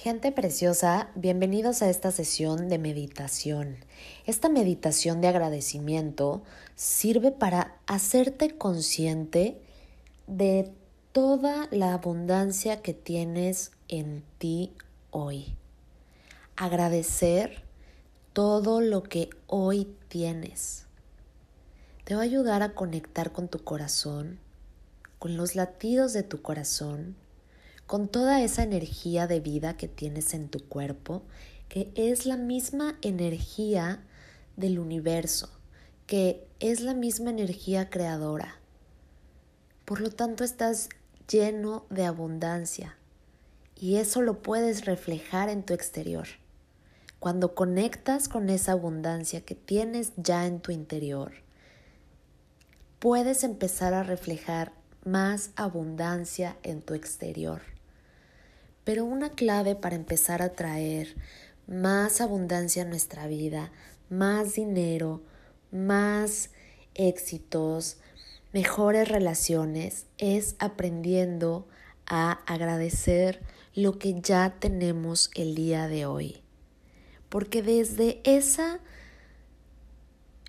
Gente preciosa, bienvenidos a esta sesión de meditación. Esta meditación de agradecimiento sirve para hacerte consciente de toda la abundancia que tienes en ti hoy. Agradecer todo lo que hoy tienes. Te va a ayudar a conectar con tu corazón, con los latidos de tu corazón, con toda esa energía de vida que tienes en tu cuerpo, que es la misma energía del universo, que es la misma energía creadora. Por lo tanto, estás lleno de abundancia y eso lo puedes reflejar en tu exterior. Cuando conectas con esa abundancia que tienes ya en tu interior, puedes empezar a reflejar más abundancia en tu exterior. Pero una clave para empezar a traer más abundancia a nuestra vida, más dinero, más éxitos, mejores relaciones, es aprendiendo a agradecer lo que ya tenemos el día de hoy. Porque desde esa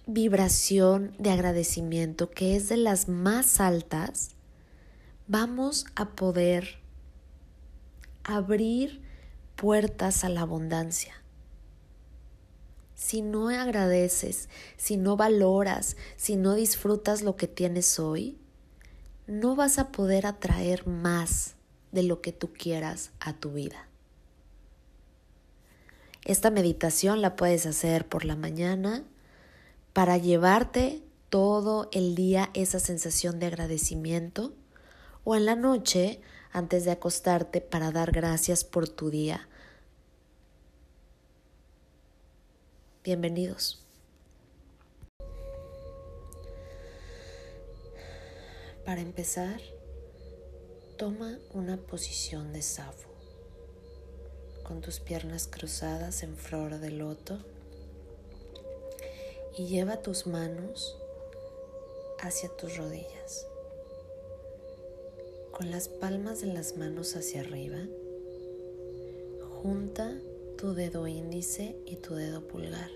vibración de agradecimiento que es de las más altas, vamos a poder abrir puertas a la abundancia. Si no agradeces, si no valoras, si no disfrutas lo que tienes hoy, no vas a poder atraer más de lo que tú quieras a tu vida. Esta meditación la puedes hacer por la mañana para llevarte todo el día esa sensación de agradecimiento o en la noche antes de acostarte para dar gracias por tu día. Bienvenidos. Para empezar, toma una posición de safo con tus piernas cruzadas en flor de loto y lleva tus manos hacia tus rodillas. Con las palmas de las manos hacia arriba, junta tu dedo índice y tu dedo pulgar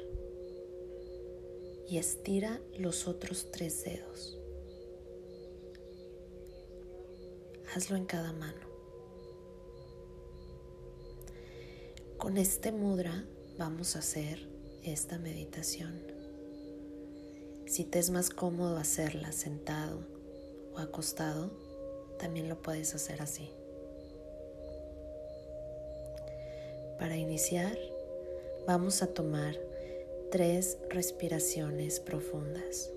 y estira los otros tres dedos. Hazlo en cada mano. Con este mudra vamos a hacer esta meditación. Si te es más cómodo hacerla sentado o acostado, también lo puedes hacer así. Para iniciar, vamos a tomar tres respiraciones profundas.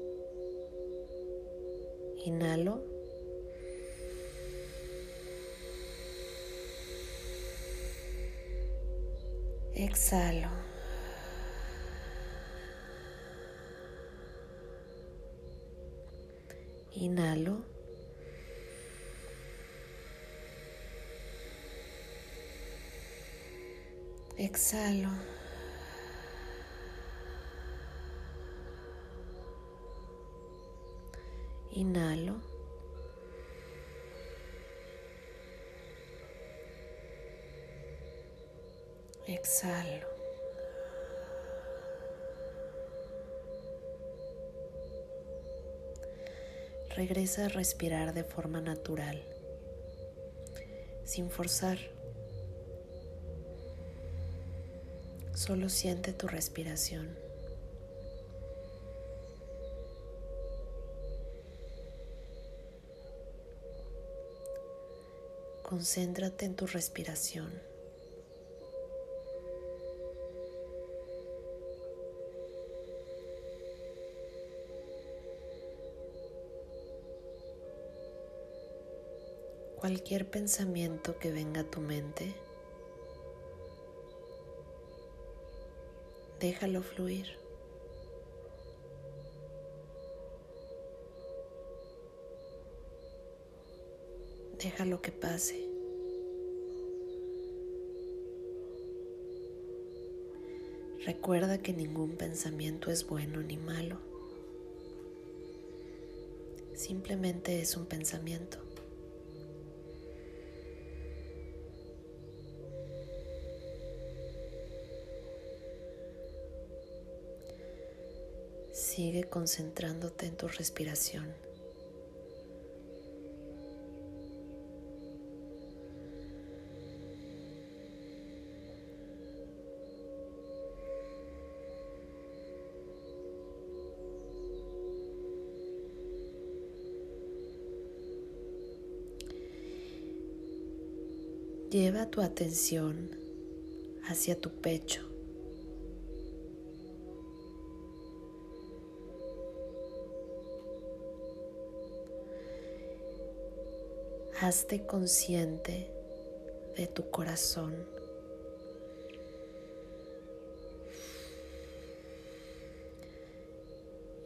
Inhalo Exhalo. Inhalo. Exhalo. Inhalo. Exhalo. Regresa a respirar de forma natural, sin forzar. Solo siente tu respiración. Concéntrate en tu respiración. cualquier pensamiento que venga a tu mente, déjalo fluir. Déjalo que pase. Recuerda que ningún pensamiento es bueno ni malo. Simplemente es un pensamiento. Sigue concentrándote en tu respiración. Lleva tu atención hacia tu pecho. Hazte consciente de tu corazón.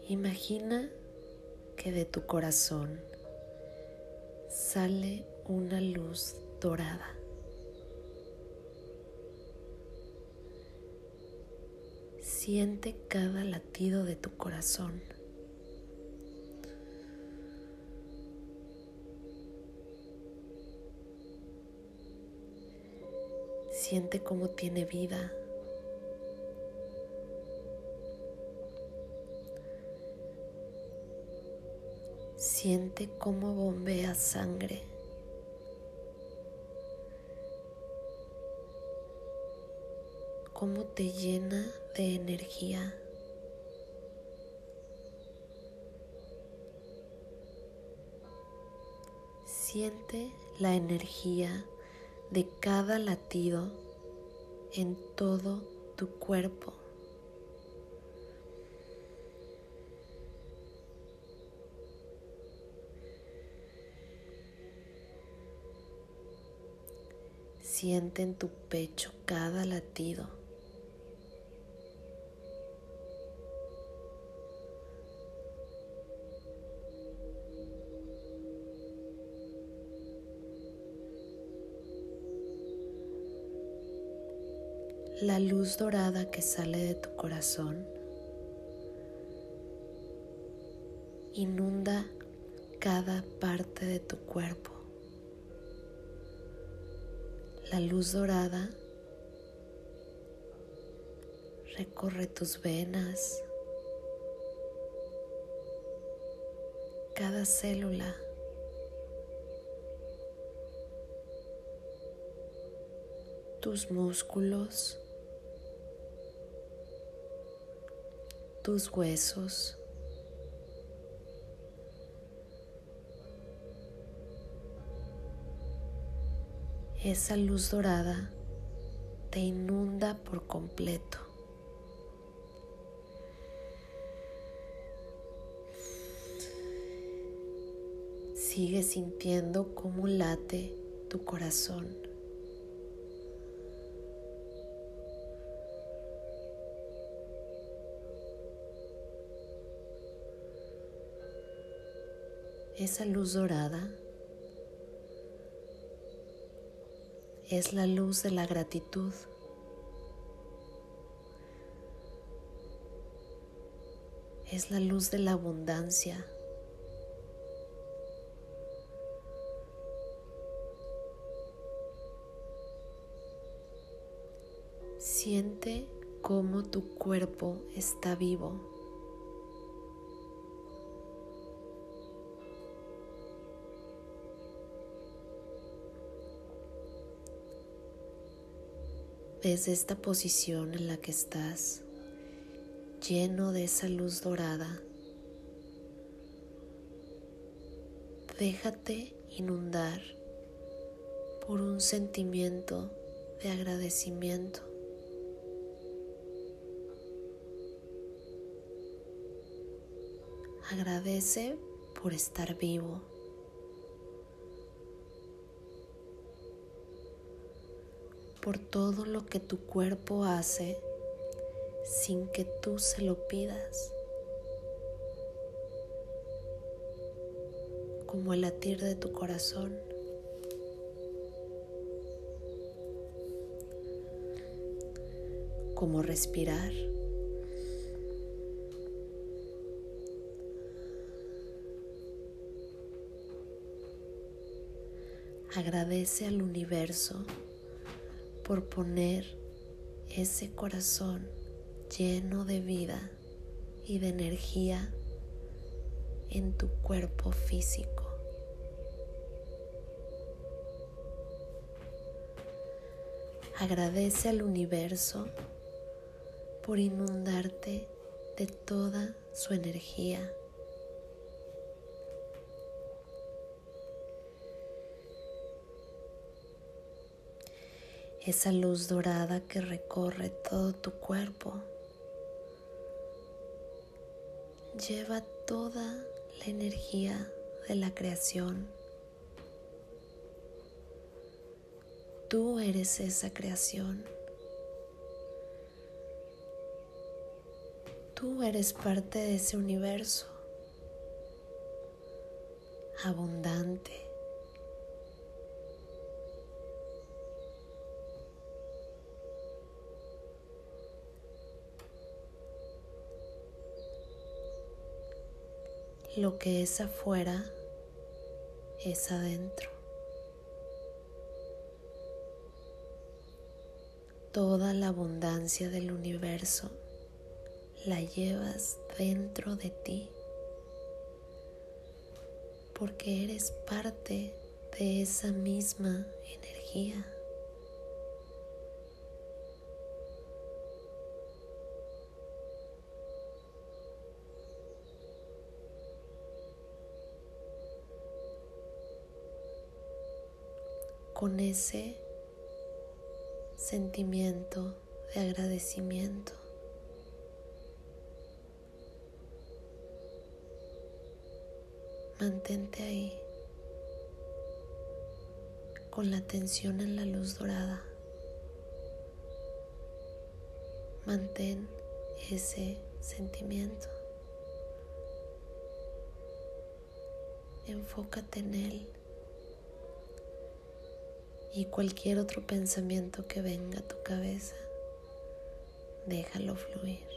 Imagina que de tu corazón sale una luz dorada. Siente cada latido de tu corazón. Siente cómo tiene vida. Siente cómo bombea sangre. Cómo te llena de energía. Siente la energía de cada latido en todo tu cuerpo. Siente en tu pecho cada latido. La luz dorada que sale de tu corazón inunda cada parte de tu cuerpo. La luz dorada recorre tus venas, cada célula. tus músculos, tus huesos. Esa luz dorada te inunda por completo. Sigue sintiendo cómo late tu corazón. Esa luz dorada es la luz de la gratitud. Es la luz de la abundancia. Siente cómo tu cuerpo está vivo. Desde esta posición en la que estás, lleno de esa luz dorada, déjate inundar por un sentimiento de agradecimiento. Agradece por estar vivo. Por todo lo que tu cuerpo hace sin que tú se lo pidas, como el latir de tu corazón. como respirar. Agradece al universo por poner ese corazón lleno de vida y de energía en tu cuerpo físico. Agradece al universo por inundarte de toda su energía. Esa luz dorada que recorre todo tu cuerpo lleva toda la energía de la creación. Tú eres esa creación. Tú eres parte de ese universo abundante. Lo que es afuera es adentro. Toda la abundancia del universo la llevas dentro de ti porque eres parte de esa misma energía. Con ese sentimiento de agradecimiento. Mantente ahí con la atención en la luz dorada. Mantén ese sentimiento. Enfócate en él y cualquier otro pensamiento que venga a tu cabeza, déjalo fluir.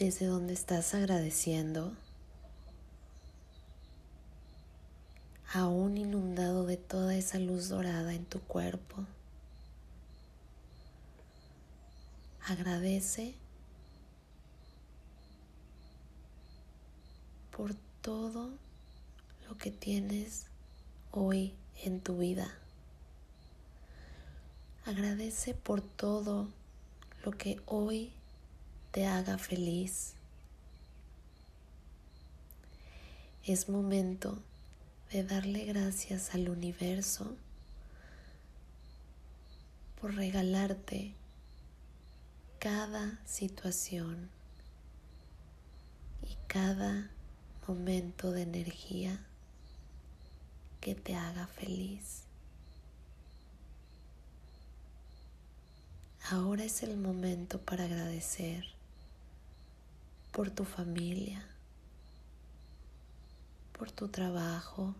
Desde donde estás agradeciendo, aún inundado de toda esa luz dorada en tu cuerpo. Agradece por todo lo que tienes hoy en tu vida. Agradece por todo lo que hoy te haga feliz. Es momento de darle gracias al universo por regalarte cada situación y cada momento de energía que te haga feliz. Ahora es el momento para agradecer por tu familia, por tu trabajo,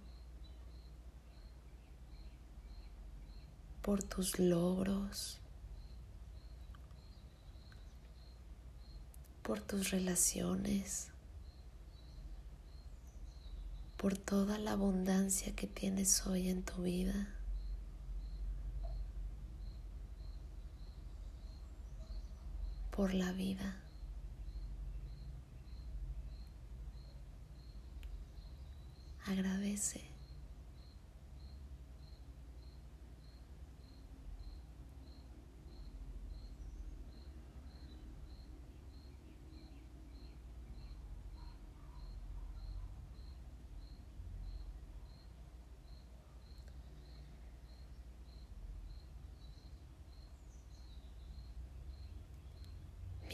por tus logros, por tus relaciones, por toda la abundancia que tienes hoy en tu vida. por la vida. agradece.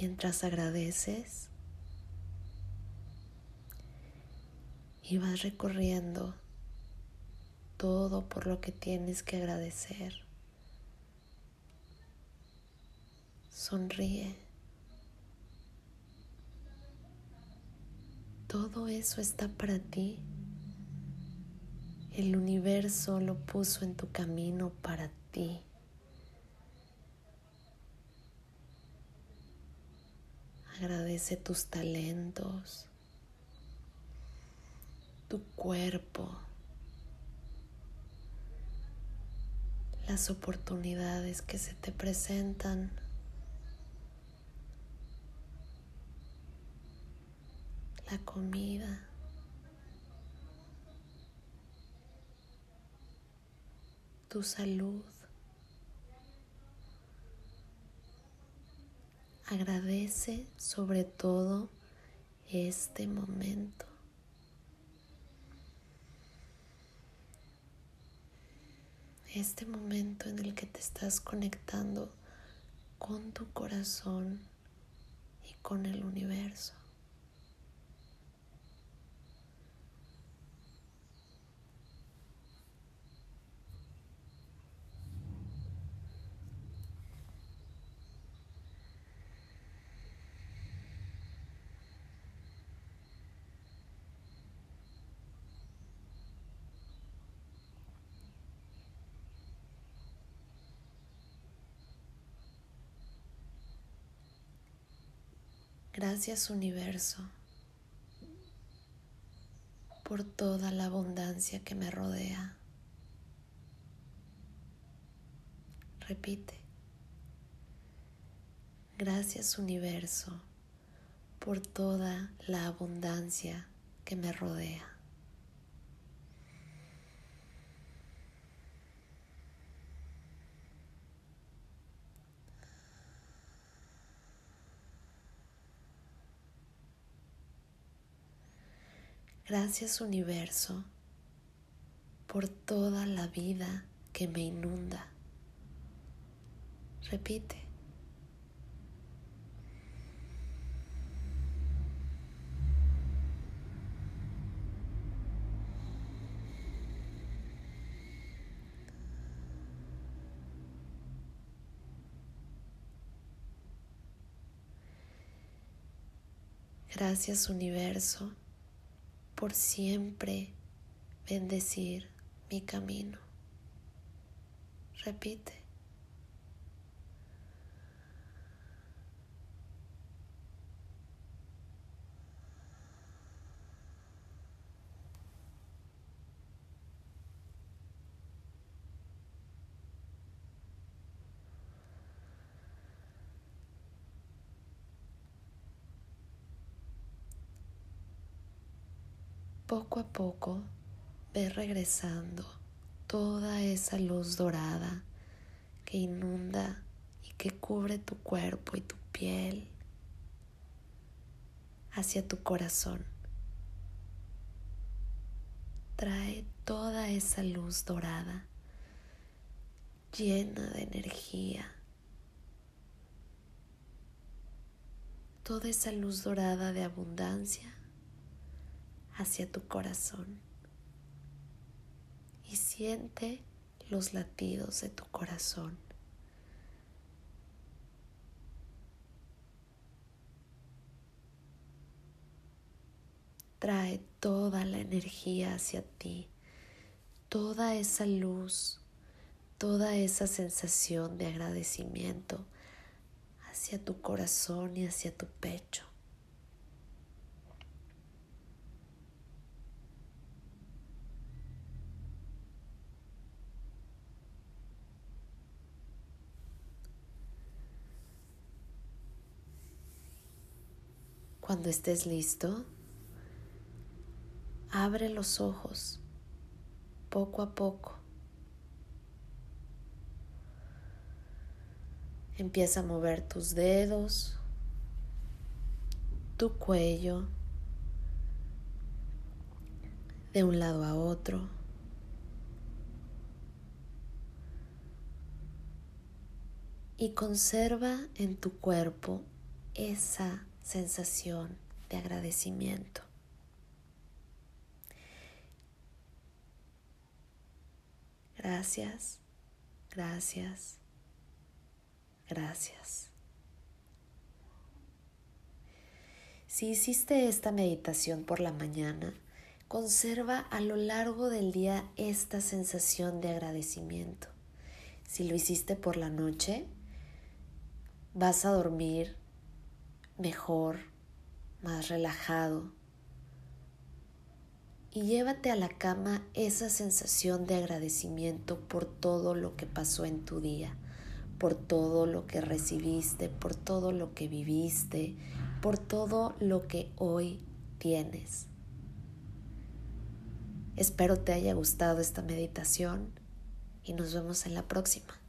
Mientras agradeces, y vas recorriendo todo por lo que tienes que agradecer. Sonríe. Todo eso está para ti. El universo lo puso en tu camino para ti. Agradece tus talentos, tu cuerpo, las oportunidades que se te presentan. la comida. tu salud. Agradece sobre todo este momento. Este momento en el que te estás conectando con tu corazón y con el universo. Gracias universo por toda la abundancia que me rodea. Repite. Gracias universo por toda la abundancia que me rodea. Gracias universo por toda la vida que me inunda. Repite. Gracias universo por siempre bendecir mi camino. Repite. Poco a poco ve regresando toda esa luz dorada que inunda y que cubre tu cuerpo y tu piel hacia tu corazón. Trae toda esa luz dorada llena de energía. Toda esa luz dorada de abundancia hacia tu corazón y siente los latidos de tu corazón. Trae toda la energía hacia ti, toda esa luz, toda esa sensación de agradecimiento hacia tu corazón y hacia tu pecho. Cuando estés listo, abre los ojos poco a poco. Empieza a mover tus dedos, tu cuello, de un lado a otro. Y conserva en tu cuerpo esa sensación de agradecimiento. Gracias, gracias, gracias. Si hiciste esta meditación por la mañana, conserva a lo largo del día esta sensación de agradecimiento. Si lo hiciste por la noche, vas a dormir mejor, más relajado. Y llévate a la cama esa sensación de agradecimiento por todo lo que pasó en tu día, por todo lo que recibiste, por todo lo que viviste, por todo lo que hoy tienes. Espero te haya gustado esta meditación y nos vemos en la próxima.